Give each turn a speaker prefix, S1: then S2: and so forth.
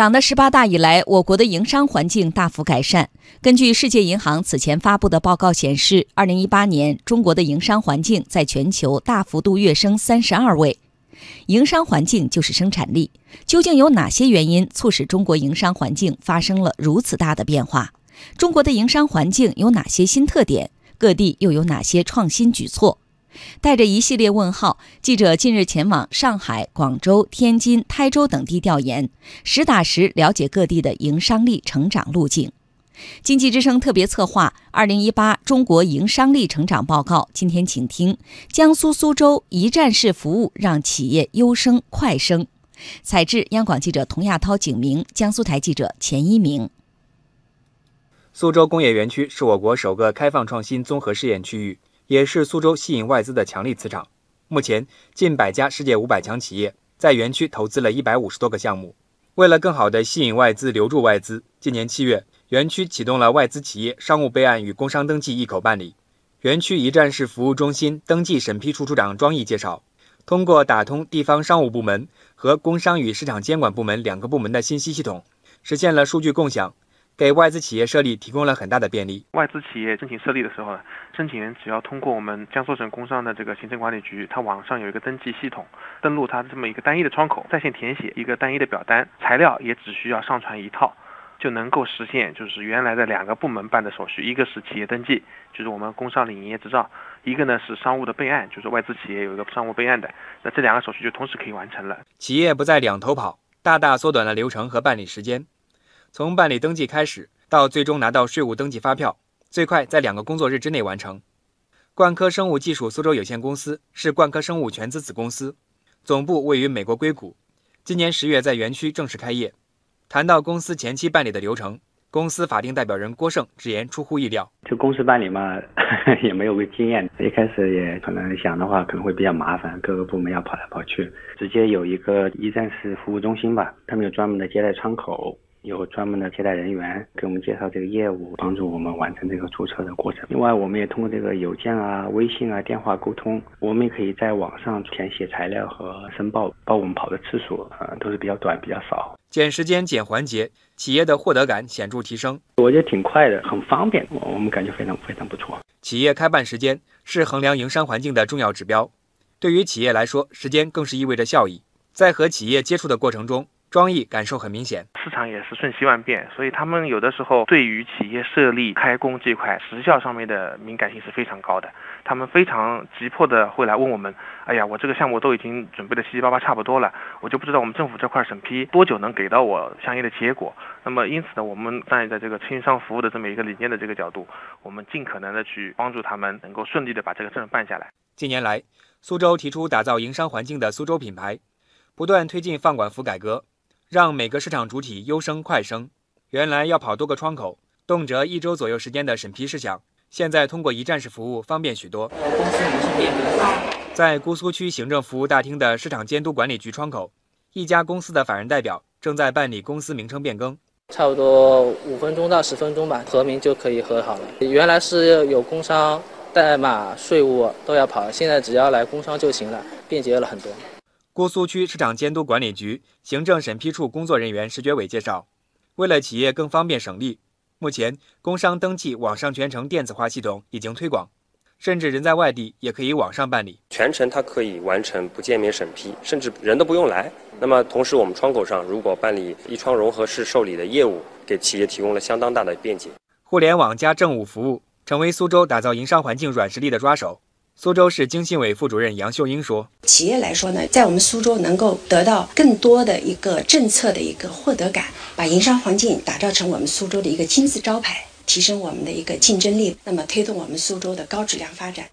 S1: 党的十八大以来，我国的营商环境大幅改善。根据世界银行此前发布的报告显示，二零一八年中国的营商环境在全球大幅度跃升三十二位。营商环境就是生产力，究竟有哪些原因促使中国营商环境发生了如此大的变化？中国的营商环境有哪些新特点？各地又有哪些创新举措？带着一系列问号，记者近日前往上海、广州、天津、台州等地调研，实打实了解各地的营商力成长路径。经济之声特别策划《二零一八中国营商力成长报告》，今天请听江苏苏州一站式服务让企业优升快升。采制：央广记者童亚涛、景明，江苏台记者钱一鸣。
S2: 苏州工业园区是我国首个开放创新综合试验区域。也是苏州吸引外资的强力磁场。目前，近百家世界五百强企业在园区投资了一百五十多个项目。为了更好地吸引外资、留住外资，今年七月，园区启动了外资企业商务备案与工商登记一口办理。园区一站式服务中心登记审批处处长庄毅介绍，通过打通地方商务部门和工商与市场监管部门两个部门的信息系统，实现了数据共享。给外资企业设立提供了很大的便利。
S3: 外资企业申请设立的时候呢，申请人只要通过我们江苏省工商的这个行政管理局，它网上有一个登记系统，登录它这么一个单一的窗口，在线填写一个单一的表单，材料也只需要上传一套，就能够实现就是原来的两个部门办的手续，一个是企业登记，就是我们工商领营业执照，一个呢是商务的备案，就是外资企业有一个商务备案的，那这两个手续就同时可以完成了。
S2: 企业不再两头跑，大大缩短了流程和办理时间。从办理登记开始到最终拿到税务登记发票，最快在两个工作日之内完成。冠科生物技术苏州有限公司是冠科生物全资子公司，总部位于美国硅谷。今年十月在园区正式开业。谈到公司前期办理的流程，公司法定代表人郭胜直言出乎意料。
S4: 就公司办理嘛，也没有个经验，一开始也可能想的话可能会比较麻烦，各个部门要跑来跑去，直接有一个一站式服务中心吧，他们有专门的接待窗口。有专门的接待人员给我们介绍这个业务，帮助我们完成这个注册的过程。另外，我们也通过这个邮件啊、微信啊、电话沟通。我们也可以在网上填写材料和申报，报我们跑的次数啊都是比较短、比较少。
S2: 减时间、减环节，企业的获得感显著提升。
S4: 我觉得挺快的，很方便，我们感觉非常非常不错。
S2: 企业开办时间是衡量营商环境的重要指标，对于企业来说，时间更是意味着效益。在和企业接触的过程中。庄毅感受很明显，
S3: 市场也是瞬息万变，所以他们有的时候对于企业设立开工这块时效上面的敏感性是非常高的。他们非常急迫的会来问我们：“哎呀，我这个项目都已经准备的七七八八差不多了，我就不知道我们政府这块审批多久能给到我相应的结果。”那么因此呢，我们站在这个轻商服务的这么一个理念的这个角度，我们尽可能的去帮助他们能够顺利的把这个证办下来。
S2: 近年来，苏州提出打造营商环境的苏州品牌，不断推进放管服改革。让每个市场主体优生快升。原来要跑多个窗口，动辄一周左右时间的审批事项，现在通过一站式服务方便许多。公司名称变更在姑苏区行政服务大厅的市场监督管理局窗口，一家公司的法人代表正在办理公司名称变更，
S5: 差不多五分钟到十分钟吧，核名就可以核好了。原来是有工商、代码、税务都要跑，现在只要来工商就行了，便捷了很多。
S2: 姑苏区市场监督管理局行政审批处工作人员石觉伟介绍，为了企业更方便省力，目前工商登记网上全程电子化系统已经推广，甚至人在外地也可以网上办理，
S6: 全程它可以完成不见面审批，甚至人都不用来。那么同时，我们窗口上如果办理一窗融合式受理的业务，给企业提供了相当大的便捷。
S2: 互联网加政务服务，成为苏州打造营商环境软实力的抓手。苏州市经信委副主任杨秀英说：“
S7: 企业来说呢，在我们苏州能够得到更多的一个政策的一个获得感，把营商环境打造成我们苏州的一个金字招牌，提升我们的一个竞争力，那么推动我们苏州的高质量发展。”